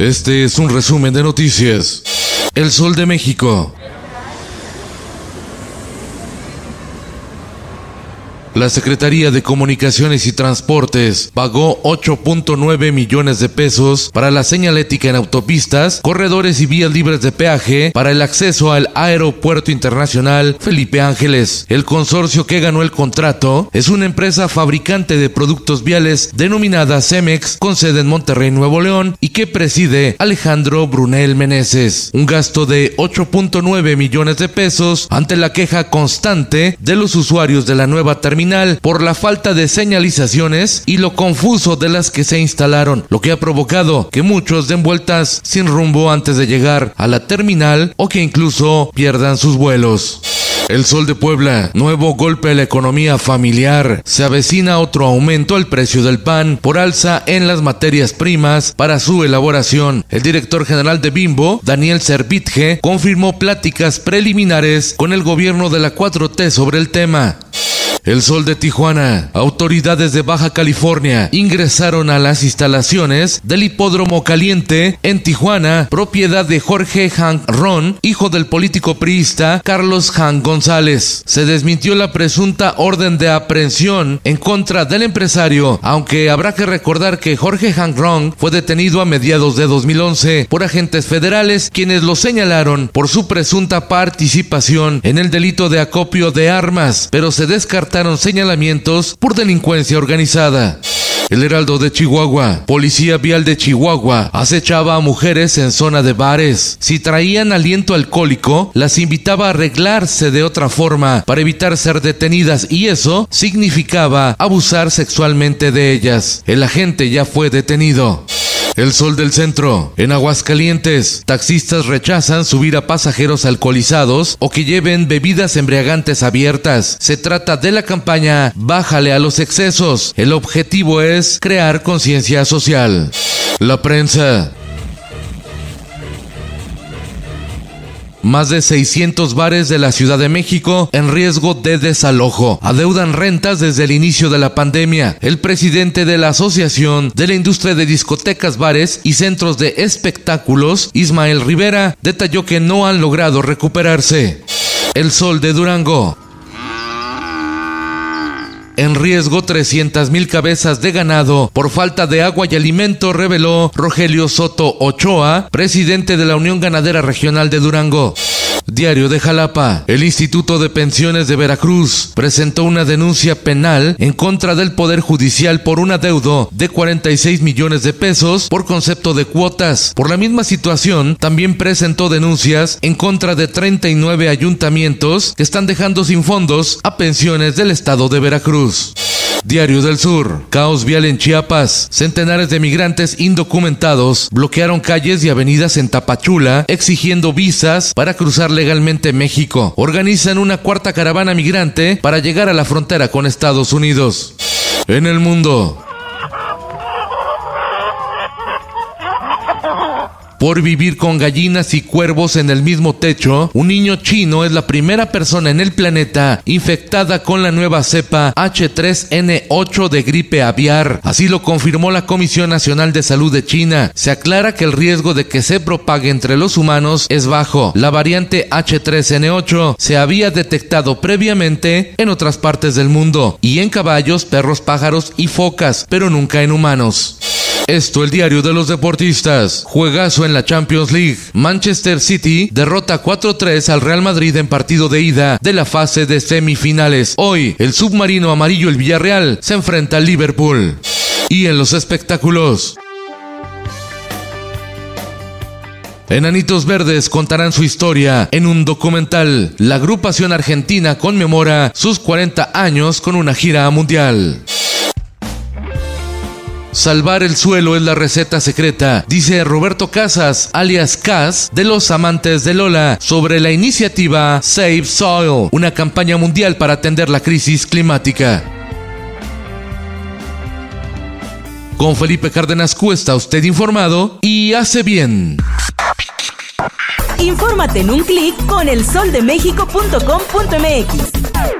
Este es un resumen de noticias. El Sol de México. La Secretaría de Comunicaciones y Transportes pagó 8.9 millones de pesos para la señalética en autopistas, corredores y vías libres de peaje para el acceso al Aeropuerto Internacional Felipe Ángeles. El consorcio que ganó el contrato es una empresa fabricante de productos viales denominada Cemex con sede en Monterrey, Nuevo León y que preside Alejandro Brunel Meneses. Un gasto de 8.9 millones de pesos ante la queja constante de los usuarios de la nueva terminal por la falta de señalizaciones y lo confuso de las que se instalaron, lo que ha provocado que muchos den vueltas sin rumbo antes de llegar a la terminal o que incluso pierdan sus vuelos. El Sol de Puebla, nuevo golpe a la economía familiar. Se avecina otro aumento al precio del pan por alza en las materias primas para su elaboración. El director general de Bimbo, Daniel Servitje, confirmó pláticas preliminares con el gobierno de la 4T sobre el tema. El Sol de Tijuana. Autoridades de Baja California ingresaron a las instalaciones del Hipódromo Caliente en Tijuana, propiedad de Jorge Hank Ron, hijo del político priista Carlos Hank González. Se desmintió la presunta orden de aprehensión en contra del empresario, aunque habrá que recordar que Jorge Hank Ron fue detenido a mediados de 2011 por agentes federales quienes lo señalaron por su presunta participación en el delito de acopio de armas, pero se descartó señalamientos por delincuencia organizada. El Heraldo de Chihuahua, Policía Vial de Chihuahua, acechaba a mujeres en zona de bares. Si traían aliento alcohólico, las invitaba a arreglarse de otra forma para evitar ser detenidas y eso significaba abusar sexualmente de ellas. El agente ya fue detenido. El sol del centro. En Aguascalientes, taxistas rechazan subir a pasajeros alcoholizados o que lleven bebidas embriagantes abiertas. Se trata de la campaña Bájale a los excesos. El objetivo es crear conciencia social. La prensa. Más de 600 bares de la Ciudad de México en riesgo de desalojo. Adeudan rentas desde el inicio de la pandemia. El presidente de la Asociación de la Industria de Discotecas, Bares y Centros de Espectáculos, Ismael Rivera, detalló que no han logrado recuperarse. El Sol de Durango en riesgo 300.000 cabezas de ganado por falta de agua y alimento, reveló Rogelio Soto Ochoa, presidente de la Unión Ganadera Regional de Durango. Diario de Jalapa. El Instituto de Pensiones de Veracruz presentó una denuncia penal en contra del Poder Judicial por un adeudo de 46 millones de pesos por concepto de cuotas. Por la misma situación, también presentó denuncias en contra de 39 ayuntamientos que están dejando sin fondos a pensiones del estado de Veracruz. Diario del Sur. Caos vial en Chiapas. Centenares de migrantes indocumentados bloquearon calles y avenidas en Tapachula exigiendo visas para cruzar legalmente México. Organizan una cuarta caravana migrante para llegar a la frontera con Estados Unidos. En el mundo. Por vivir con gallinas y cuervos en el mismo techo, un niño chino es la primera persona en el planeta infectada con la nueva cepa H3N8 de gripe aviar. Así lo confirmó la Comisión Nacional de Salud de China. Se aclara que el riesgo de que se propague entre los humanos es bajo. La variante H3N8 se había detectado previamente en otras partes del mundo y en caballos, perros, pájaros y focas, pero nunca en humanos. Esto el diario de los deportistas. Juegazo en la Champions League. Manchester City derrota 4-3 al Real Madrid en partido de ida de la fase de semifinales. Hoy, el submarino amarillo el Villarreal se enfrenta al Liverpool. Y en los espectáculos. Enanitos Verdes contarán su historia en un documental. La agrupación argentina conmemora sus 40 años con una gira mundial. Salvar el suelo es la receta secreta, dice Roberto Casas, alias Cas, de los amantes de Lola, sobre la iniciativa Save Soil, una campaña mundial para atender la crisis climática. Con Felipe Cárdenas Cuesta, usted informado y hace bien. Infórmate en un clic con elsoldemexico.com.mx.